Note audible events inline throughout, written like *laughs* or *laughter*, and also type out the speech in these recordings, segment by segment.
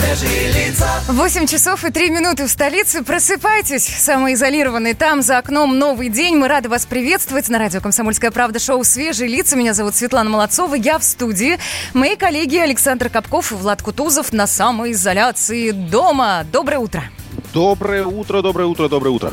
Свежие лица. 8 часов и 3 минуты в столице. Просыпайтесь, самоизолированные. Там за окном новый день. Мы рады вас приветствовать на радио «Комсомольская правда» шоу «Свежие лица». Меня зовут Светлана Молодцова. Я в студии. Мои коллеги Александр Капков и Влад Кутузов на самоизоляции дома. Доброе утро. Доброе утро, доброе утро, доброе утро.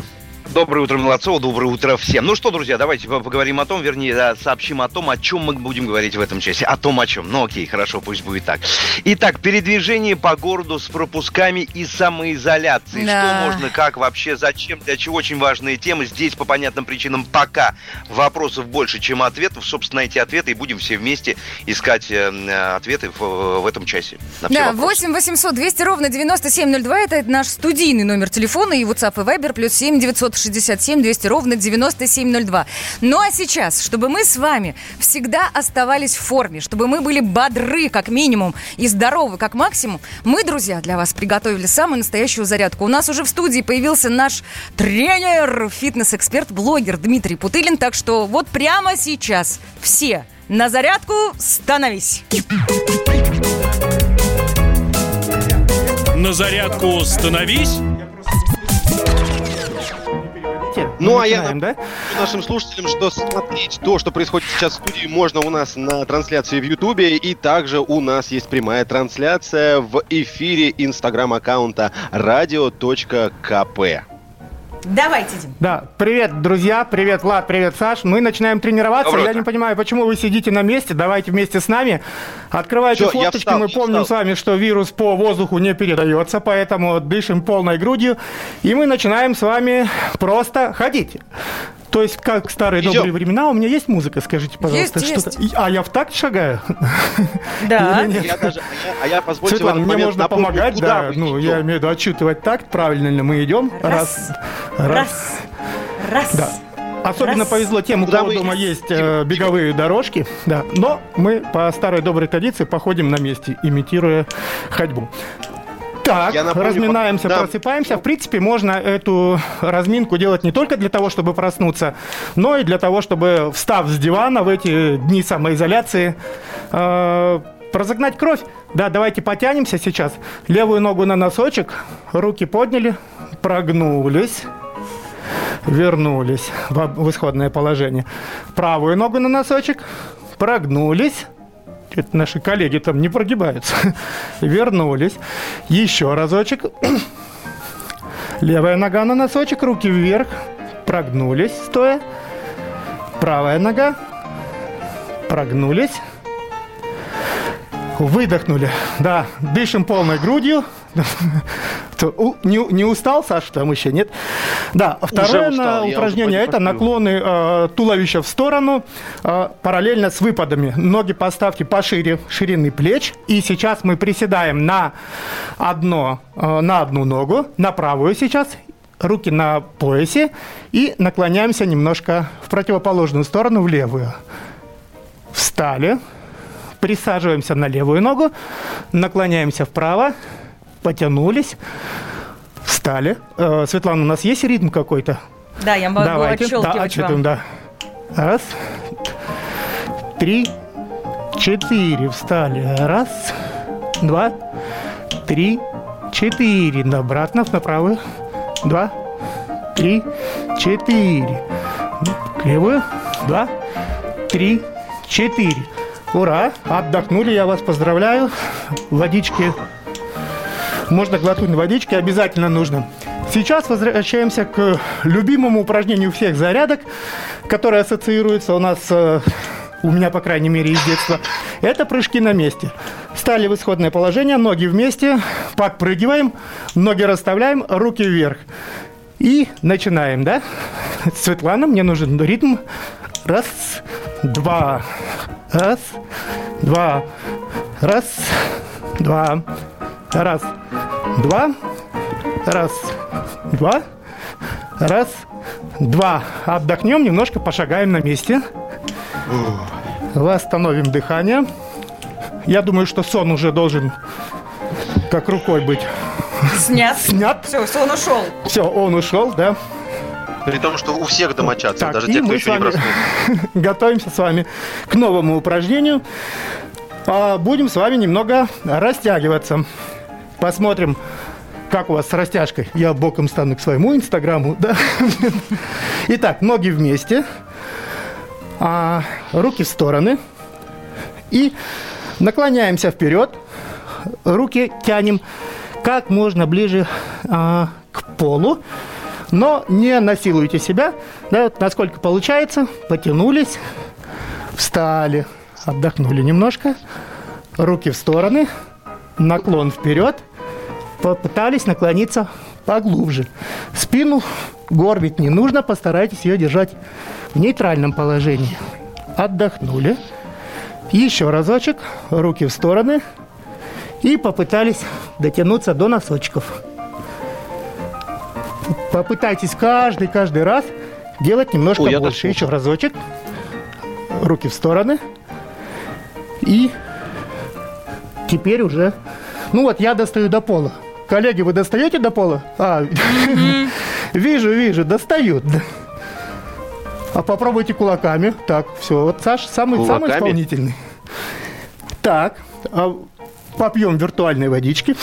Доброе утро, Молодцова, доброе утро всем. Ну что, друзья, давайте поговорим о том, вернее, сообщим о том, о чем мы будем говорить в этом часе. О том, о чем. Ну окей, хорошо, пусть будет так. Итак, передвижение по городу с пропусками и самоизоляцией. Да. Что можно, как вообще, зачем, для чего очень важные темы. Здесь по понятным причинам пока вопросов больше, чем ответов. Собственно, эти ответы и будем все вместе искать э, э, ответы в, в этом часе. На Да, вопросы. 8 800 200 ровно 9702. Это наш студийный номер телефона и WhatsApp и Viber плюс 7 967 200 ровно 9702. Ну а сейчас, чтобы мы с вами всегда оставались в форме, чтобы мы были бодры как минимум и здоровы как максимум, мы, друзья, для вас приготовили самую настоящую зарядку. У нас уже в студии появился наш тренер, фитнес-эксперт, блогер Дмитрий Путылин. Так что вот прямо сейчас все на зарядку становись. На зарядку становись. Ну, а я Начинаем, да? напомню нашим слушателям, что смотреть то, что происходит сейчас в студии, можно у нас на трансляции в Ютубе, и также у нас есть прямая трансляция в эфире инстаграм-аккаунта radio.кп. Давайте, Дим. Да, привет, друзья, привет, Влад, привет, Саш. Мы начинаем тренироваться. Доброе я утро. не понимаю, почему вы сидите на месте. Давайте вместе с нами. Открывайте Всё, я форточки. встал, Мы помним встал. с вами, что вирус по воздуху не передается, поэтому дышим полной грудью. И мы начинаем с вами просто ходить. То есть, как в старые Идём. добрые времена, у меня есть музыка, скажите, пожалуйста, Есть, что-то. И- А я в такт шагаю? *laughs* Да. Я даже, а я, позвольте Светлана, мне можно напомню, помогать, куда да. Ну, идем. я имею в виду отчитывать такт, правильно ли мы идем. Раз. Раз. Раз. Да. Особенно Раз. повезло тем, у Куда кого мы дома идем? есть э, беговые дорожки, да. Но мы по старой доброй традиции походим на месте, имитируя ходьбу. Так, Я напомню, разминаемся, да. просыпаемся. В принципе, можно эту разминку делать не только для того, чтобы проснуться, но и для того, чтобы, встав с дивана в эти дни самоизоляции, э, разогнать кровь. Да, давайте потянемся сейчас. Левую ногу на носочек, руки подняли, прогнулись вернулись в, исходное положение. Правую ногу на носочек, прогнулись. Это наши коллеги там не прогибаются. *laughs* Вернулись. Еще разочек. *coughs* Левая нога на носочек, руки вверх. Прогнулись, стоя. Правая нога. Прогнулись. Выдохнули. Да, дышим полной грудью. *laughs* Не, не устал, Саша, там еще нет? Да, второе устал, на упражнение это наклоны э, туловища в сторону э, параллельно с выпадами. Ноги поставьте пошире ширины плеч. И сейчас мы приседаем на, одно, э, на одну ногу, на правую сейчас, руки на поясе и наклоняемся немножко в противоположную сторону, в левую. Встали, присаживаемся на левую ногу, наклоняемся вправо, потянулись, встали. Э, Светлана, у нас есть ритм какой-то? Да, я могу Давайте. Да, отщелкивать отсчитываем, вам. да. Раз, три, четыре. Встали. Раз, два, три, четыре. Обратно на правую. Два, три, четыре. Левую. Два, три, четыре. Ура! Отдохнули, я вас поздравляю. Водички. Можно глотнуть водички, обязательно нужно. Сейчас возвращаемся к любимому упражнению всех зарядок, которое ассоциируется у нас, э, у меня, по крайней мере, из детства. Это прыжки на месте. Стали в исходное положение, ноги вместе, подпрыгиваем, ноги расставляем, руки вверх. И начинаем, да? Светлана, мне нужен ритм. Раз, два, раз, два, раз, два, раз, два, раз, два, раз, два. Отдохнем, немножко пошагаем на месте. Восстановим дыхание. Я думаю, что сон уже должен как рукой быть. Снят. Снят. Все, он ушел. Все, он ушел, да. При том, что у всех домочадцев, Так, даже те, кто еще не проснулся. *laughs* готовимся с вами к новому упражнению. А, Будем с вами немного растягиваться. Посмотрим, как у вас с растяжкой. Я боком стану к своему инстаграму. Да? Итак, ноги вместе, а, руки в стороны. И наклоняемся вперед, руки тянем как можно ближе а, к полу. Но не насилуйте себя. Да, вот насколько получается. Потянулись, встали, отдохнули немножко. Руки в стороны, наклон вперед. Попытались наклониться поглубже. Спину горбить не нужно, постарайтесь ее держать в нейтральном положении. Отдохнули. Еще разочек, руки в стороны. И попытались дотянуться до носочков. Попытайтесь каждый, каждый раз делать немножко Ой, больше. Еще разочек. Руки в стороны. И теперь уже... Ну вот, я достаю до пола. Коллеги, вы достаете до пола? А, вижу, вижу, достают. А попробуйте кулаками. Так, все, вот Саш самый, самый исполнительный. Так, а попьем виртуальной водички.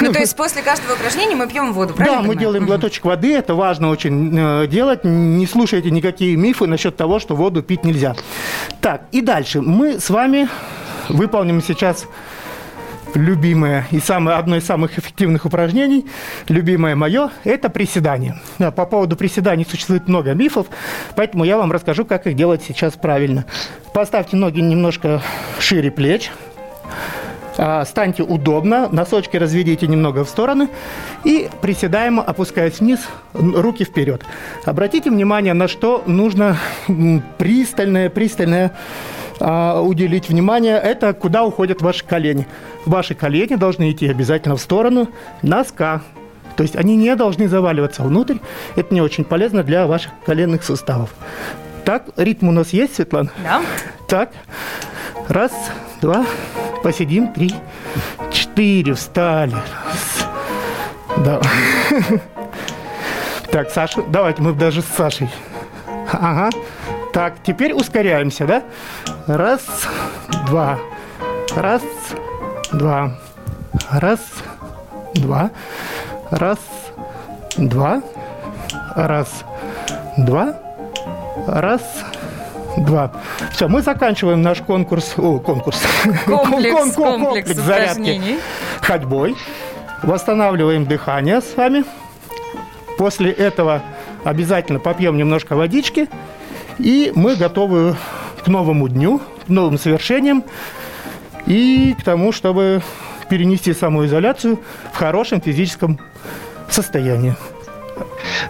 Ну, то есть после каждого упражнения мы пьем воду, правильно? Да, мы делаем глоточек воды, это важно очень э, делать. Не слушайте никакие мифы насчет того, что воду пить нельзя. Так, и дальше. Мы с вами выполним сейчас любимое и самое, одно из самых эффективных упражнений, любимое мое, это приседание. Да, по поводу приседаний существует много мифов, поэтому я вам расскажу, как их делать сейчас правильно. Поставьте ноги немножко шире плеч, а, Станьте удобно, носочки разведите немного в стороны и приседаем, опускаясь вниз, руки вперед. Обратите внимание, на что нужно пристальное, пристальное а, уделить внимание. Это куда уходят ваши колени. Ваши колени должны идти обязательно в сторону носка. То есть они не должны заваливаться внутрь. Это не очень полезно для ваших коленных суставов. Так, ритм у нас есть, Светлана? Да. Так, раз, два, посидим, три, четыре, встали. Раз, да. *laughs* Так, Саша, давайте мы даже с Сашей. Ага. Так, теперь ускоряемся, да? Раз, два, раз, два, раз, два, раз, два, раз, два, раз, два. Все, мы заканчиваем наш конкурс. О, конкурс. Комплекс, Кон- кон- комплекс зарядки упражнений. ходьбой. Восстанавливаем дыхание с вами. После этого обязательно попьем немножко водички. И мы готовы к новому дню, к новым совершениям и к тому, чтобы перенести самоизоляцию в хорошем физическом состоянии.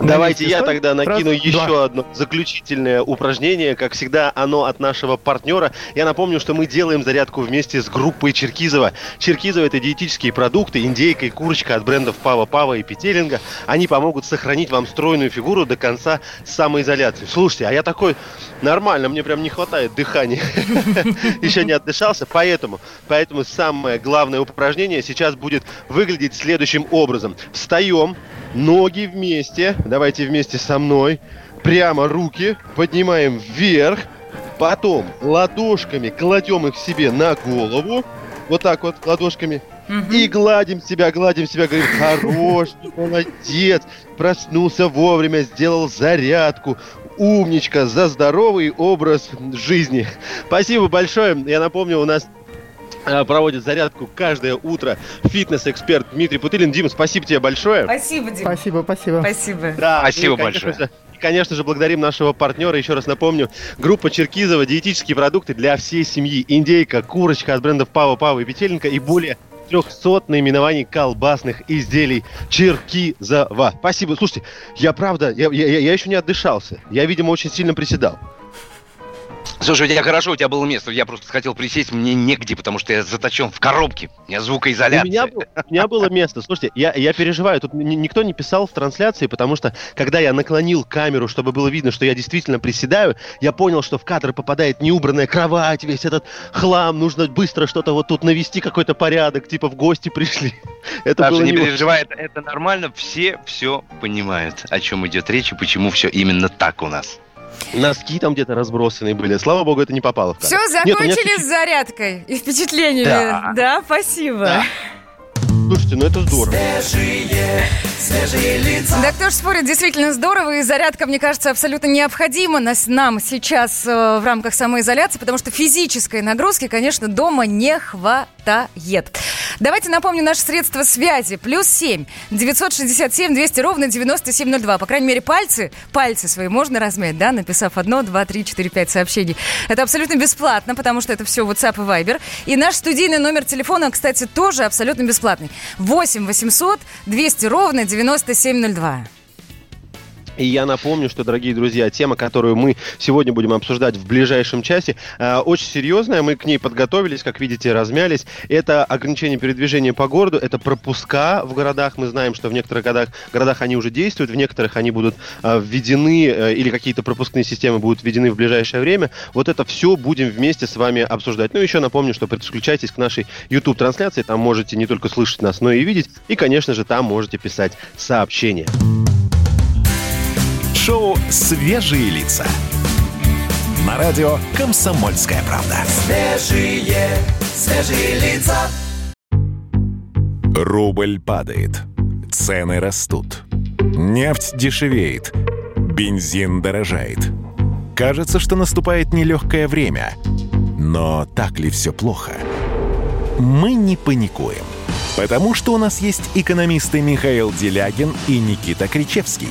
Давайте я тогда накину Раз, еще два. одно заключительное упражнение. Как всегда, оно от нашего партнера. Я напомню, что мы делаем зарядку вместе с группой Черкизова. Черкизова – это диетические продукты, индейка и курочка от брендов Пава Пава и Петелинга. Они помогут сохранить вам стройную фигуру до конца самоизоляции. Слушайте, а я такой нормально, мне прям не хватает дыхания. *laughs* Еще не отдышался, поэтому, поэтому самое главное упражнение сейчас будет выглядеть следующим образом. Встаем, ноги вместе, давайте вместе со мной, прямо руки поднимаем вверх, потом ладошками кладем их себе на голову, вот так вот ладошками, и гладим себя, гладим себя, говорим, хорош, молодец, проснулся вовремя, сделал зарядку, умничка, за здоровый образ жизни. Спасибо большое. Я напомню, у нас проводит зарядку каждое утро фитнес-эксперт Дмитрий Путылин. Дима, спасибо тебе большое. Спасибо, Дим. Спасибо, спасибо. Спасибо. Да, Спасибо и, конечно большое. и, конечно же, благодарим нашего партнера. Еще раз напомню, группа Черкизова, диетические продукты для всей семьи. Индейка, курочка от брендов Пава, Пава и Петеленко и более 300 наименований колбасных изделий Черкизова. Спасибо. Слушайте, я правда, я, я, я еще не отдышался. Я, видимо, очень сильно приседал. Слушай, у тебя хорошо, у тебя было место. Я просто хотел присесть, мне негде, потому что я заточен в коробке. У меня звукоизоляция. У меня, у меня было место. Слушайте, я, я переживаю. Тут ни- никто не писал в трансляции, потому что, когда я наклонил камеру, чтобы было видно, что я действительно приседаю, я понял, что в кадр попадает неубранная кровать, весь этот хлам. Нужно быстро что-то вот тут навести, какой-то порядок, типа в гости пришли. *laughs* Это Саша, было не не переживай, это, это нормально. Все все понимают, о чем идет речь и почему все именно так у нас. Носки там где-то разбросанные были. Слава богу, это не попало в кадр. Все, Нет, у меня закончили чуть-чуть- с зарядкой и впечатлениями. Да. Да, спасибо. Да. Слушайте, ну это здорово. Свежие, Да кто ж спорит, действительно здорово, и зарядка, мне кажется, абсолютно необходима нас, нам сейчас э, в рамках самоизоляции, потому что физической нагрузки, конечно, дома не хватает. Давайте напомню наши средства связи. Плюс 7 967 200 ровно 9702. По крайней мере, пальцы, пальцы свои можно размять, да, написав одно, два, три, четыре, пять сообщений. Это абсолютно бесплатно, потому что это все WhatsApp и Viber. И наш студийный номер телефона, кстати, тоже абсолютно бесплатный. 8 800 200 ровно 9702. И я напомню, что, дорогие друзья, тема, которую мы сегодня будем обсуждать в ближайшем часе, э, очень серьезная. Мы к ней подготовились, как видите, размялись. Это ограничение передвижения по городу, это пропуска в городах. Мы знаем, что в некоторых городах, городах они уже действуют, в некоторых они будут э, введены э, или какие-то пропускные системы будут введены в ближайшее время. Вот это все будем вместе с вами обсуждать. Ну, еще напомню, что подключайтесь к нашей YouTube-трансляции. Там можете не только слышать нас, но и видеть. И, конечно же, там можете писать сообщения. Шоу «Свежие лица». На радио «Комсомольская правда». Свежие, свежие лица. Рубль падает. Цены растут. Нефть дешевеет. Бензин дорожает. Кажется, что наступает нелегкое время. Но так ли все плохо? Мы не паникуем. Потому что у нас есть экономисты Михаил Делягин и Никита Кричевский.